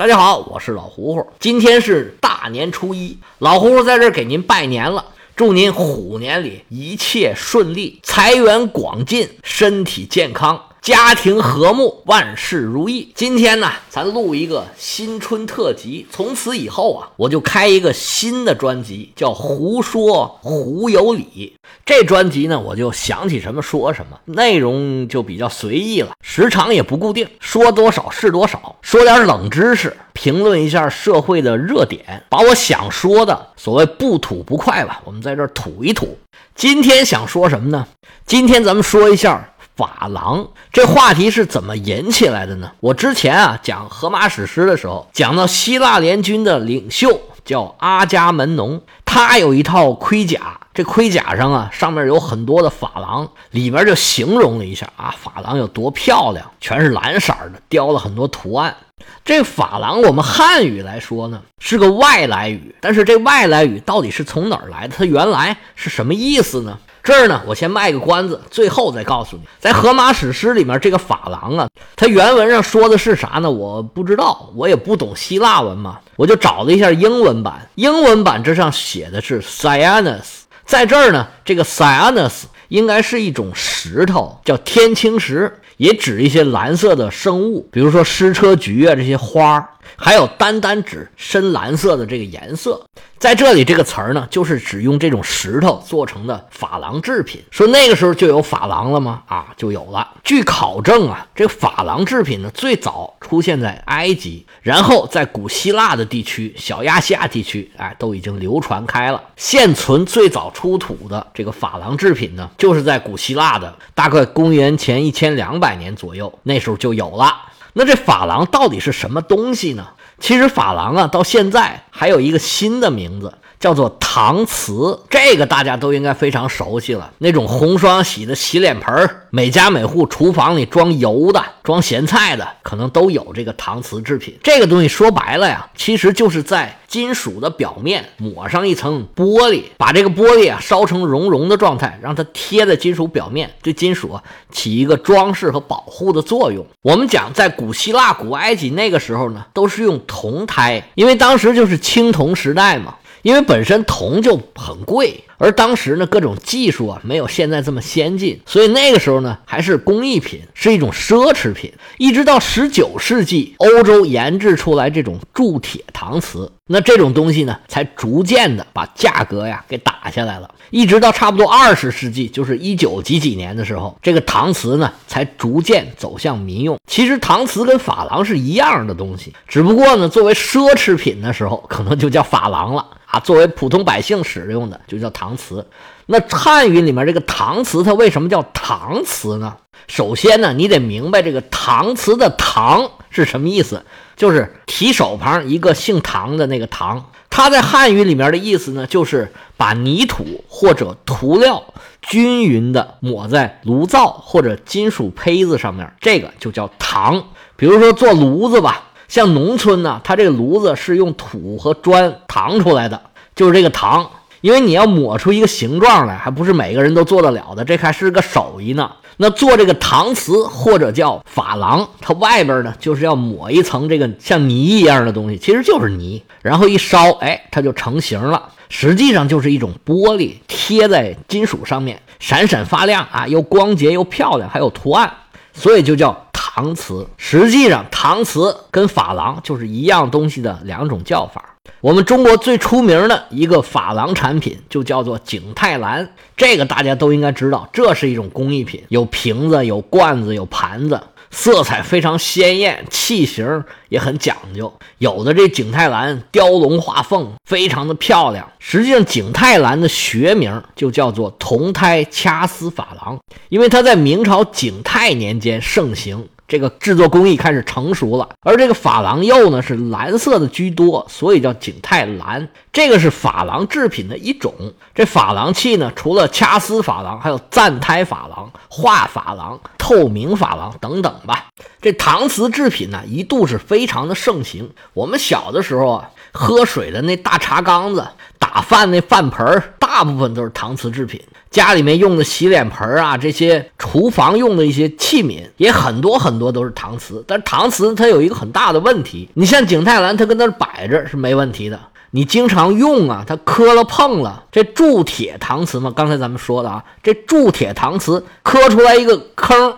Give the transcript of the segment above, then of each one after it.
大家好，我是老胡胡。今天是大年初一，老胡胡在这给您拜年了，祝您虎年里一切顺利，财源广进，身体健康。家庭和睦，万事如意。今天呢，咱录一个新春特辑。从此以后啊，我就开一个新的专辑，叫《胡说胡有理》。这专辑呢，我就想起什么说什么，内容就比较随意了，时长也不固定，说多少是多少。说点冷知识，评论一下社会的热点，把我想说的所谓不吐不快吧，我们在这儿吐一吐。今天想说什么呢？今天咱们说一下。法郎这话题是怎么引起来的呢？我之前啊讲荷马史诗的时候，讲到希腊联军的领袖叫阿伽门农，他有一套盔甲，这盔甲上啊上面有很多的珐琅，里边就形容了一下啊珐琅有多漂亮，全是蓝色的，雕了很多图案。这珐琅我们汉语来说呢是个外来语，但是这外来语到底是从哪儿来的？它原来是什么意思呢？这儿呢，我先卖个关子，最后再告诉你，在《荷马史诗》里面，这个珐琅啊，它原文上说的是啥呢？我不知道，我也不懂希腊文嘛，我就找了一下英文版，英文版这上写的是 cyanus，在这儿呢，这个 cyanus 应该是一种石头，叫天青石，也指一些蓝色的生物，比如说矢车菊啊这些花儿。还有单单指深蓝色的这个颜色，在这里这个词儿呢，就是指用这种石头做成的珐琅制品。说那个时候就有珐琅了吗？啊，就有了。据考证啊，这个珐琅制品呢，最早出现在埃及，然后在古希腊的地区、小亚细亚地区，哎，都已经流传开了。现存最早出土的这个珐琅制品呢，就是在古希腊的，大概公元前一千两百年左右，那时候就有了。那这珐琅到底是什么东西呢？其实珐琅啊，到现在还有一个新的名字。叫做搪瓷，这个大家都应该非常熟悉了。那种红双喜的洗脸盆儿，每家每户厨房里装油的、装咸菜的，可能都有这个搪瓷制品。这个东西说白了呀，其实就是在金属的表面抹上一层玻璃，把这个玻璃啊烧成熔融的状态，让它贴在金属表面，对金属起一个装饰和保护的作用。我们讲在古希腊、古埃及那个时候呢，都是用铜胎，因为当时就是青铜时代嘛。因为本身铜就很贵，而当时呢各种技术啊没有现在这么先进，所以那个时候呢还是工艺品，是一种奢侈品。一直到十九世纪，欧洲研制出来这种铸铁搪瓷。那这种东西呢，才逐渐的把价格呀给打下来了。一直到差不多二十世纪，就是一九几几年的时候，这个搪瓷呢才逐渐走向民用。其实搪瓷跟珐琅是一样的东西，只不过呢，作为奢侈品的时候，可能就叫珐琅了啊；作为普通百姓使用的，就叫搪搪瓷。那汉语里面这个搪瓷，它为什么叫搪瓷呢？首先呢，你得明白这个搪瓷的“搪”是什么意思。就是提手旁一个姓唐的那个唐，它在汉语里面的意思呢，就是把泥土或者涂料均匀的抹在炉灶或者金属胚子上面，这个就叫搪。比如说做炉子吧，像农村呢，它这个炉子是用土和砖搪出来的，就是这个搪。因为你要抹出一个形状来，还不是每个人都做得了的，这还是个手艺呢。那做这个搪瓷或者叫珐琅，它外边呢就是要抹一层这个像泥一样的东西，其实就是泥，然后一烧，哎，它就成型了。实际上就是一种玻璃贴在金属上面，闪闪发亮啊，又光洁又漂亮，还有图案，所以就叫搪瓷。实际上，搪瓷跟珐琅就是一样东西的两种叫法。我们中国最出名的一个珐琅产品就叫做景泰蓝，这个大家都应该知道，这是一种工艺品，有瓶子、有罐子、有盘子，色彩非常鲜艳，器型也很讲究。有的这景泰蓝雕龙画凤，非常的漂亮。实际上，景泰蓝的学名就叫做铜胎掐丝珐琅，因为它在明朝景泰年间盛行。这个制作工艺开始成熟了，而这个珐琅釉呢是蓝色的居多，所以叫景泰蓝。这个是珐琅制品的一种。这珐琅器呢，除了掐丝珐琅，还有暂胎珐琅、画珐琅、透明珐琅等等吧。这搪瓷制品呢，一度是非常的盛行。我们小的时候啊，喝水的那大茶缸子、打饭那饭盆儿，大部分都是搪瓷制品。家里面用的洗脸盆啊，这些厨房用的一些器皿也很多很多都是搪瓷。但是搪瓷它有一个很大的问题，你像景泰蓝，它跟那儿摆着是没问题的。你经常用啊，它磕了碰了，这铸铁搪瓷嘛，刚才咱们说的啊，这铸铁搪瓷磕出来一个坑，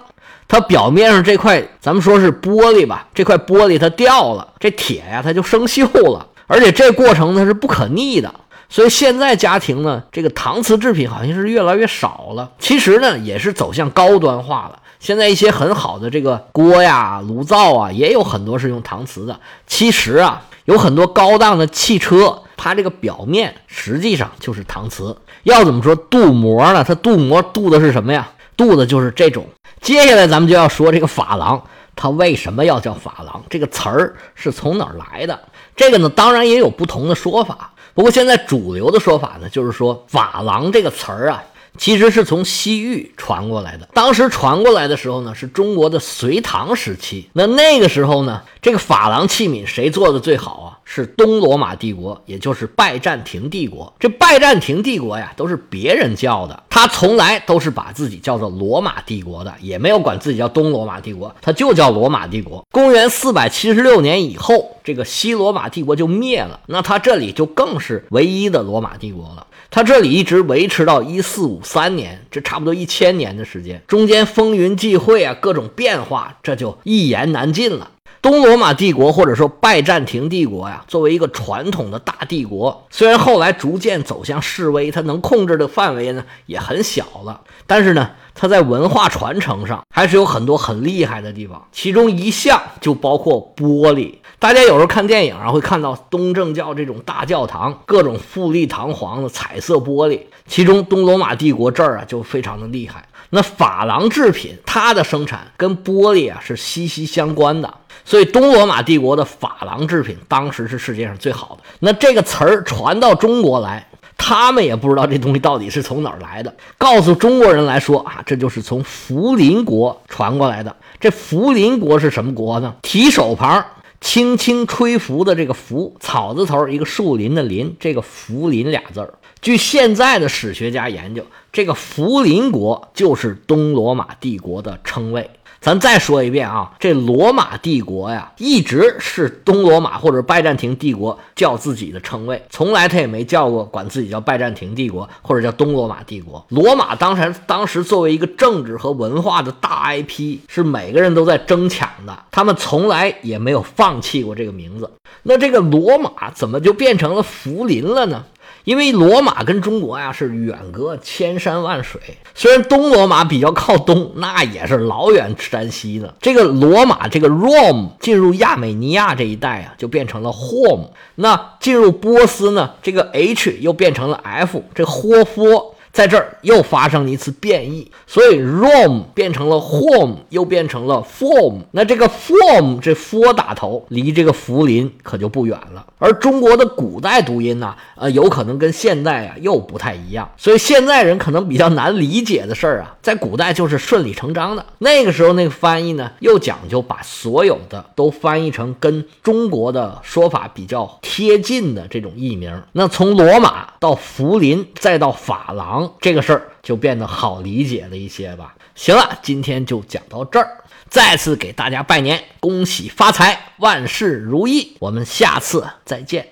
它表面上这块咱们说是玻璃吧，这块玻璃它掉了，这铁呀它就生锈了，而且这过程它是不可逆的，所以现在家庭呢，这个搪瓷制品好像是越来越少了。其实呢，也是走向高端化了。现在一些很好的这个锅呀、炉灶啊，也有很多是用搪瓷的。其实啊。有很多高档的汽车，它这个表面实际上就是搪瓷。要怎么说镀膜呢？它镀膜镀的是什么呀？镀的就是这种。接下来咱们就要说这个珐琅，它为什么要叫珐琅？这个词儿是从哪儿来的？这个呢，当然也有不同的说法。不过现在主流的说法呢，就是说珐琅这个词儿啊。其实是从西域传过来的。当时传过来的时候呢，是中国的隋唐时期。那那个时候呢，这个珐琅器皿谁做的最好啊？是东罗马帝国，也就是拜占庭帝国。这拜占庭帝国呀，都是别人叫的，他从来都是把自己叫做罗马帝国的，也没有管自己叫东罗马帝国，他就叫罗马帝国。公元四百七十六年以后，这个西罗马帝国就灭了，那他这里就更是唯一的罗马帝国了。他这里一直维持到一四五三年，这差不多一千年的时间，中间风云际会啊，各种变化，这就一言难尽了。东罗马帝国或者说拜占庭帝国呀，作为一个传统的大帝国，虽然后来逐渐走向示威，它能控制的范围呢也很小了，但是呢，它在文化传承上还是有很多很厉害的地方，其中一项就包括玻璃。大家有时候看电影啊，会看到东正教这种大教堂，各种富丽堂皇的彩色玻璃。其中东罗马帝国这儿啊就非常的厉害。那珐琅制品它的生产跟玻璃啊是息息相关的，所以东罗马帝国的珐琅制品当时是世界上最好的。那这个词儿传到中国来，他们也不知道这东西到底是从哪儿来的。告诉中国人来说啊，这就是从福临国传过来的。这福临国是什么国呢？提手旁。轻轻吹拂的这个拂草字头，一个树林的林，这个福林俩字儿。据现在的史学家研究，这个福林国就是东罗马帝国的称谓。咱再说一遍啊，这罗马帝国呀，一直是东罗马或者拜占庭帝国叫自己的称谓，从来他也没叫过管自己叫拜占庭帝国或者叫东罗马帝国。罗马当时当时作为一个政治和文化的大 IP，是每个人都在争抢的，他们从来也没有放弃过这个名字。那这个罗马怎么就变成了福林了呢？因为罗马跟中国呀是远隔千山万水，虽然东罗马比较靠东，那也是老远山西的。这个罗马这个 Rome 进入亚美尼亚这一带啊，就变成了 Home。那进入波斯呢，这个 H 又变成了 F，这霍夫。在这儿又发生了一次变异，所以 Rome 变成了 home，又变成了 form。那这个 form 这 for 打头，离这个福临可就不远了。而中国的古代读音呢，呃，有可能跟现代啊又不太一样。所以现在人可能比较难理解的事儿啊，在古代就是顺理成章的。那个时候那个翻译呢，又讲究把所有的都翻译成跟中国的说法比较贴近的这种译名。那从罗马到福临，再到法郎这个事儿就变得好理解了一些吧。行了，今天就讲到这儿，再次给大家拜年，恭喜发财，万事如意。我们下次再见。